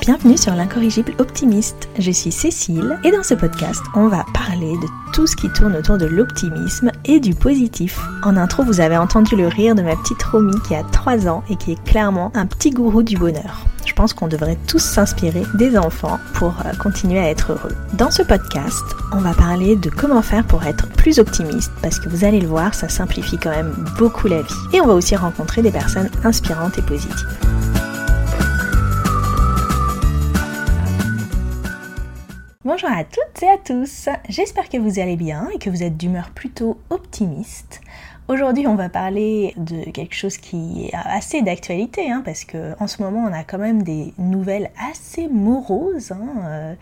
Bienvenue sur l'incorrigible optimiste. Je suis Cécile et dans ce podcast, on va parler de tout ce qui tourne autour de l'optimisme et du positif. En intro, vous avez entendu le rire de ma petite Romy qui a 3 ans et qui est clairement un petit gourou du bonheur. Pense qu'on devrait tous s'inspirer des enfants pour euh, continuer à être heureux. Dans ce podcast, on va parler de comment faire pour être plus optimiste parce que vous allez le voir, ça simplifie quand même beaucoup la vie. Et on va aussi rencontrer des personnes inspirantes et positives. Bonjour à toutes et à tous, j'espère que vous allez bien et que vous êtes d'humeur plutôt optimiste. Aujourd'hui, on va parler de quelque chose qui est assez d'actualité, hein, parce que en ce moment, on a quand même des nouvelles assez moroses. Hein. Euh,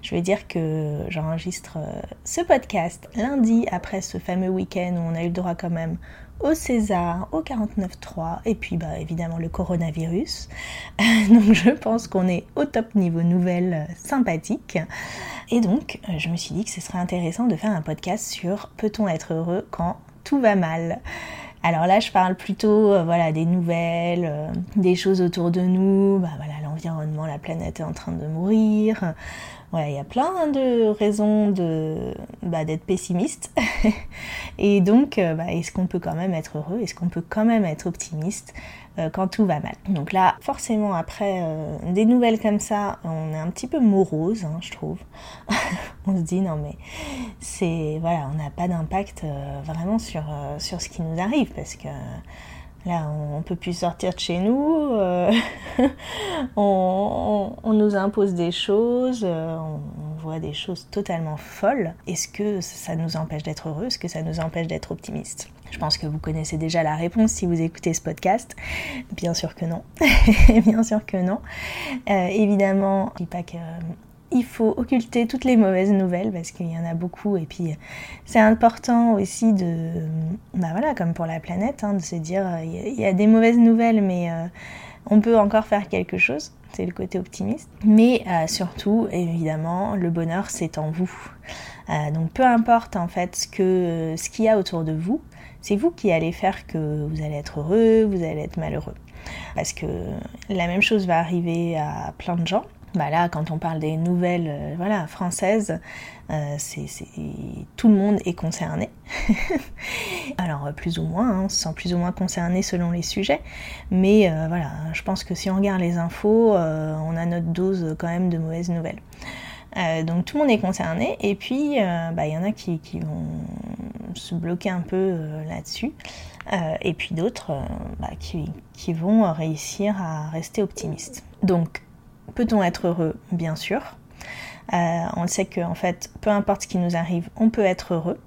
je vais dire que j'enregistre euh, ce podcast lundi après ce fameux week-end où on a eu le droit quand même au César, au 49.3 et puis bah, évidemment le coronavirus. donc je pense qu'on est au top niveau nouvelles euh, sympathiques. Et donc je me suis dit que ce serait intéressant de faire un podcast sur peut-on être heureux quand tout va mal. Alors là, je parle plutôt euh, voilà, des nouvelles, euh, des choses autour de nous, bah, voilà, l'environnement, la planète est en train de mourir. Il y a plein de raisons de, bah, d'être pessimiste. Et donc, euh, bah, est-ce qu'on peut quand même être heureux? Est-ce qu'on peut quand même être optimiste euh, quand tout va mal? Donc là, forcément, après euh, des nouvelles comme ça, on est un petit peu morose, hein, je trouve. on se dit non mais c'est voilà, on n'a pas d'impact vraiment sur sur ce qui nous arrive parce que Là, on, ne peut plus sortir de chez nous, on, nous impose des choses, on, voit des choses totalement folles. Est-ce que ça nous empêche d'être heureux? Est-ce que ça nous empêche d'être optimiste je pense que vous connaissez déjà la réponse si vous écoutez ce podcast. Bien sûr que non. Bien sûr que non. Euh, évidemment, je dis pas que euh, il faut occulter toutes les mauvaises nouvelles parce qu'il y en a beaucoup et puis c'est important aussi de bah voilà comme pour la planète hein, de se dire il y, a des mauvaises nouvelles mais euh, on peut encore faire quelque chose c'est le côté optimiste mais surtout évidemment le bonheur c'est en vous donc peu importe en fait ce ce qu'il y a autour de vous c'est vous qui allez faire que vous allez être heureux, vous allez être malheureux. Parce que la même chose va arriver à plein de gens. Bah là, quand on parle des nouvelles euh, voilà, françaises, euh, tout le monde est concerné. Alors plus ou moins, on se sent plus ou moins concerné selon les sujets. Mais euh, voilà, je pense que si on regarde les infos, on a notre dose quand même de mauvaises nouvelles. donc tout le monde est concerné et puis bah, il y en a qui, vont se bloquer un peu là-dessus. Et puis d'autres bah, qui, qui, vont réussir à rester optimistes. Donc, peut-on être heureux Bien sûr. on le sait qu'en fait, peu importe ce qui nous arrive, on peut être heureux.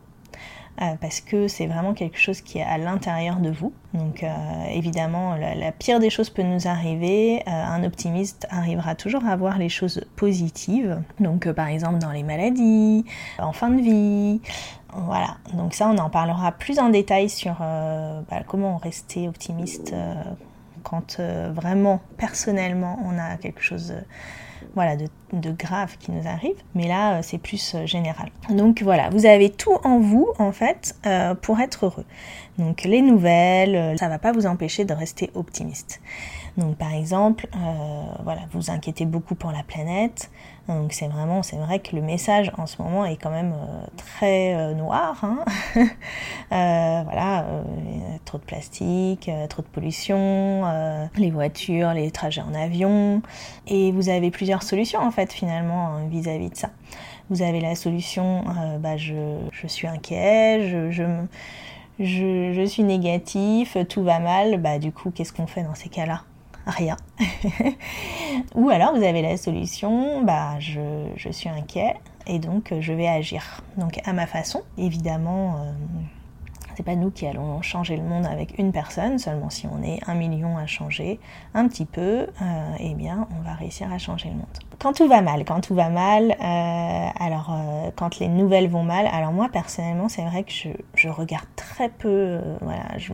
Euh, parce que c'est vraiment quelque chose qui est à l'intérieur de vous. Donc euh, évidemment, la, pire des choses peut nous arriver. Euh, un optimiste arrivera toujours à voir les choses positives. Donc par exemple dans les maladies, en fin de vie. Voilà, donc ça on en parlera plus en détail sur bah, comment rester optimiste quand vraiment personnellement on a quelque chose voilà, de, grave qui nous arrive, mais là euh, c'est plus euh, général. Donc voilà, vous avez tout en vous en fait euh, pour être heureux. Donc les nouvelles, ça va pas vous empêcher de rester optimiste. Donc par exemple, voilà, vous inquiétez beaucoup pour la planète. Donc c'est vraiment, c'est vrai que le message en ce moment est quand même très noir. Hein. voilà, trop de plastique, trop de pollution, les voitures, les trajets en avion, et vous avez plusieurs solutions en fait finalement hein, vis-à-vis de ça. Vous avez la solution, euh, bah, je, suis inquiet, je, je, je, suis négatif, tout va mal, bah du coup qu'est-ce qu'on fait dans ces cas-là? Rien. Ou alors vous avez la solution, bah je, je, suis inquiet et donc je vais agir. Donc à ma façon, évidemment. Euh, c'est pas nous qui allons changer le monde avec une personne, seulement si on est un million à changer un petit peu, euh, eh bien on va réussir à changer le monde. Quand tout va mal, quand tout va mal, euh, alors euh, quand les nouvelles vont mal, alors moi personnellement c'est vrai que je, regarde très peu, voilà, je,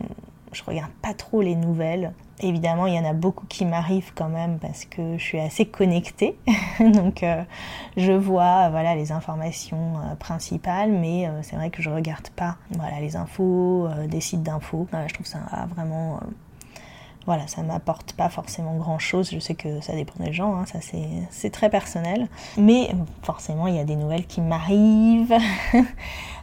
je regarde pas trop les nouvelles. Évidemment, il y en a beaucoup qui m'arrivent quand même parce que je suis assez connectée. Donc, euh, je vois voilà, les informations euh, principales, mais euh, c'est vrai que je regarde pas voilà, les infos, des sites d'infos. je trouve ça vraiment voilà, ça m'apporte pas forcément grand chose. Je sais que ça dépend des gens, hein, ça c'est très personnel. Mais forcément, il y a des nouvelles qui m'arrivent,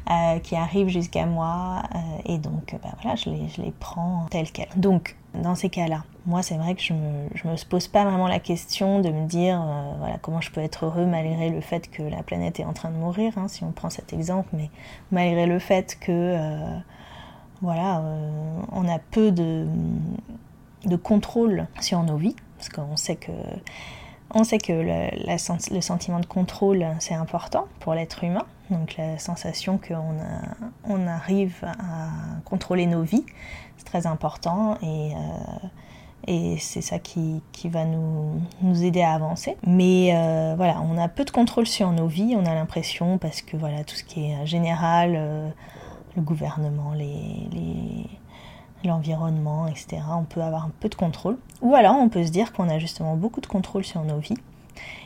euh, qui arrivent jusqu'à moi, euh, et donc bah, voilà, je les, je les prends telles quelles. Donc, dans ces cas-là, moi c'est vrai que je me, me pose pas vraiment la question de me dire euh, voilà comment je peux être heureux malgré le fait que la planète est en train de mourir, hein, si on prend cet exemple, mais malgré le fait que voilà, on a peu de de contrôle sur nos vies, parce qu'on sait que, on sait que le, le sentiment de contrôle, c'est important pour l'être humain. Donc la sensation qu'on on arrive à contrôler nos vies, c'est très important et, euh, et c'est ça qui, qui, va nous, nous aider à avancer. Mais euh, voilà, on a peu de contrôle sur nos vies, on a l'impression, parce que voilà, tout ce qui est général, euh, le gouvernement, les, les l'environnement, etc. On peut avoir un peu de contrôle. Ou alors on peut se dire qu'on a justement beaucoup de contrôle sur nos vies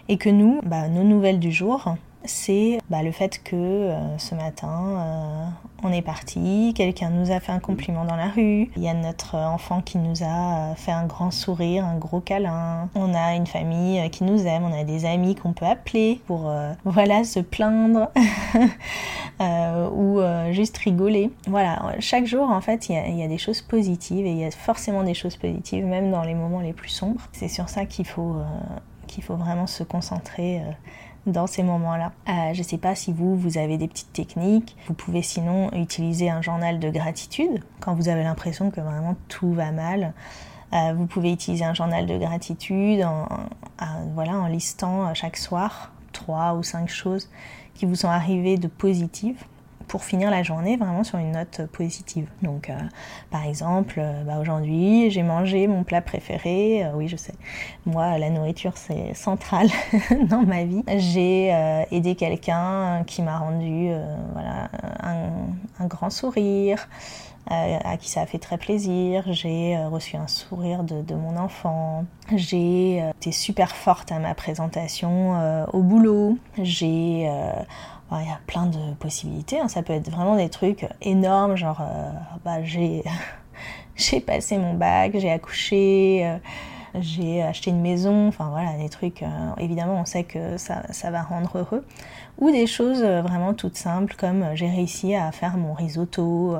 et que nous, bah, nos nouvelles du jour, c'est bah, le fait que euh, ce matin, euh, on est parti, quelqu'un nous a fait un compliment dans la rue, il y a notre enfant qui nous a euh, fait un grand sourire, un gros câlin, on a une famille qui nous aime, on a des amis qu'on peut appeler pour voilà se plaindre ou juste rigoler. Voilà, chaque jour en fait il y, y, a des choses positives et il y a forcément des choses positives même dans les moments les plus sombres. C'est sur ça qu'il faut qu'il faut vraiment se concentrer dans ces moments-là. Euh, je ne sais pas si vous, vous avez des petites techniques. Vous pouvez sinon utiliser un journal de gratitude quand vous avez l'impression que vraiment tout va mal. Euh, vous pouvez utiliser un journal de gratitude en, voilà, en listant chaque soir trois ou cinq choses qui vous sont arrivées de positives pour finir la journée vraiment sur une note positive. Donc, euh, par exemple, euh, bah, aujourd'hui, j'ai mangé mon plat préféré. Euh, oui, je sais. Moi, la nourriture, c'est central dans ma vie. J'ai aidé quelqu'un qui m'a rendu voilà, un, grand sourire. à qui ça a fait très plaisir. J'ai reçu un sourire de mon enfant. J'ai été super forte à ma présentation au boulot. J'ai il y a plein de possibilités. Hein. Ça peut être vraiment des trucs énormes, genre euh, bah, j'ai j'ai passé mon bac, j'ai accouché, euh, j'ai acheté une maison, enfin voilà, des trucs, euh, évidemment on sait que ça, ça, va rendre heureux. Ou des choses vraiment toutes simples comme j'ai réussi à faire mon risotto,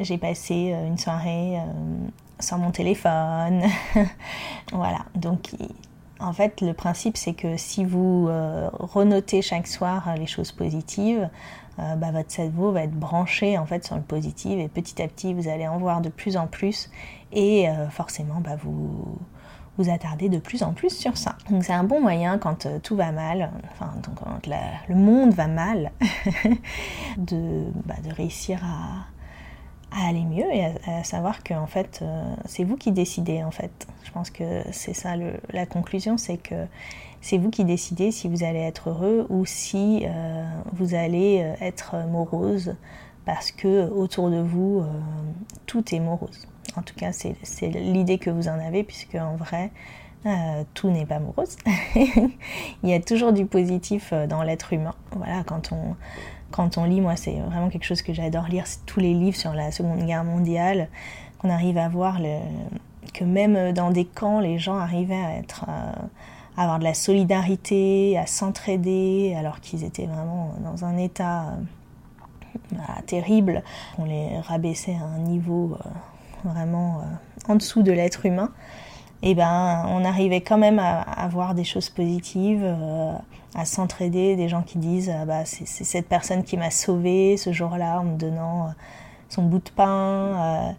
j'ai passé une soirée sans mon téléphone. voilà, donc en fait, le principe, c'est que si vous euh, renotez chaque soir les choses positives, euh, bah, votre cerveau va être branché en fait sur le positif et petit à petit, vous allez en voir de plus en plus et euh, forcément, bah, vous vous attardez de plus en plus sur ça. Donc c'est un bon moyen quand tout va mal, enfin quand le monde va mal, bah, de réussir à, à aller mieux et à, savoir que en fait euh, c'est vous qui décidez en fait. Je pense que c'est ça la conclusion, c'est que c'est vous qui décidez si vous allez être heureux ou si euh, vous allez euh, être morose parce que autour de vous tout est morose. En tout cas c'est l'idée que vous en avez puisque en vrai tout n'est pas morose. Il y a toujours du positif dans l'être humain. Voilà quand on quand on lit, moi, c'est vraiment quelque chose que j'adore lire, c'est tous les livres sur la Seconde Guerre mondiale, qu'on arrive à voir que même dans des camps, les gens arrivaient à être euh, à avoir de la solidarité, à s'entraider, alors qu'ils étaient vraiment dans un état euh, bah, terrible. On les rabaissait à un niveau euh, vraiment en dessous de l'être humain. Et ben, on arrivait quand même à, à voir des choses positives à s'entraider, des gens qui disent ah bah, c'est cette personne qui m'a sauvé ce jour-là en me donnant euh, son bout de pain, euh,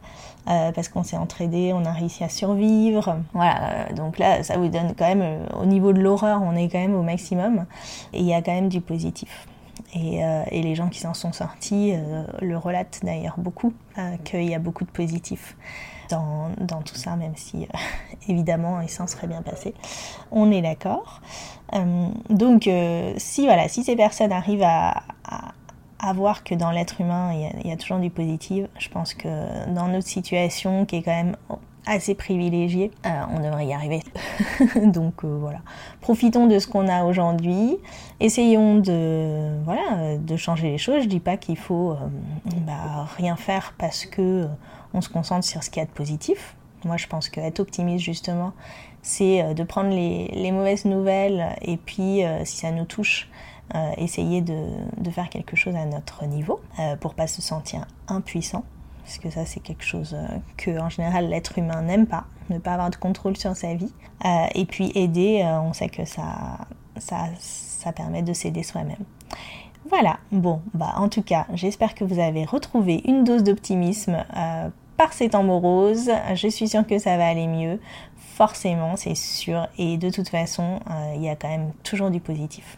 euh, parce qu'on s'est entraidé, on a réussi à survivre. Voilà, donc là, ça vous donne quand même, au niveau de l'horreur, on est quand même au maximum, et il y a quand même du positif. Et, et les gens qui s'en sont sortis le relatent d'ailleurs beaucoup, qu'il y a beaucoup de positif dans, tout ça, même si évidemment il s'en serait bien passé. On est d'accord. Euh, donc, euh, si, voilà, si ces personnes arrivent à, voir que dans l'être humain, il y, a, toujours du positif, je pense que dans notre situation, qui est quand même assez privilégiée, euh, on devrait y arriver. donc voilà, profitons de ce qu'on a aujourd'hui, essayons de, voilà, de changer les choses. Je dis pas qu'il faut bah, rien faire parce que on se concentre sur ce qu'il y a de positif Moi, je pense qu'être optimiste, justement, c'est de prendre les, mauvaises nouvelles et puis, si ça nous touche, essayer de, faire quelque chose à notre niveau pour pas se sentir impuissant parce que ça c'est quelque chose euh, que en général l'être humain n'aime pas, ne pas avoir de contrôle sur sa vie. Euh, et puis aider, euh, on sait que ça, ça, ça permet de s'aider soi-même. Voilà, bon, bah en tout cas, j'espère que vous avez retrouvé une dose d'optimisme par ces temps moroses. Je suis sûre que ça va aller mieux, forcément, c'est sûr. Et de toute façon, il y a quand même toujours du positif.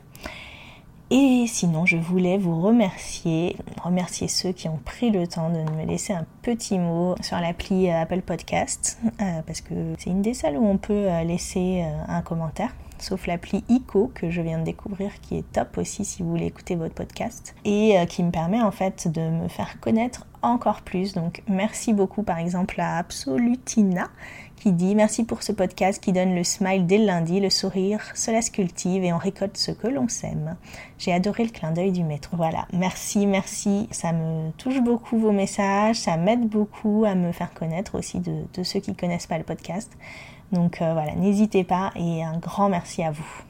Et sinon, je voulais vous remercier, remercier ceux qui ont pris le temps de me laisser un petit mot sur l'appli euh, Apple Podcast, euh, parce que c'est une des salles où on peut euh, laisser un commentaire sauf l'appli ICO que je viens de découvrir qui est top aussi si vous voulez écouter votre podcast et qui me permet en fait de me faire connaître encore plus. Donc merci beaucoup par exemple à Absolutina qui dit merci pour ce podcast qui donne le smile dès le lundi, le sourire, cela se cultive et on récolte ce que l'on sème. J'ai adoré le clin d'œil du maître. Voilà, merci, merci. Ça me touche beaucoup vos messages, ça m'aide beaucoup à me faire connaître aussi de, ceux qui connaissent pas le podcast. Donc euh, voilà, n'hésitez pas et un grand merci à vous.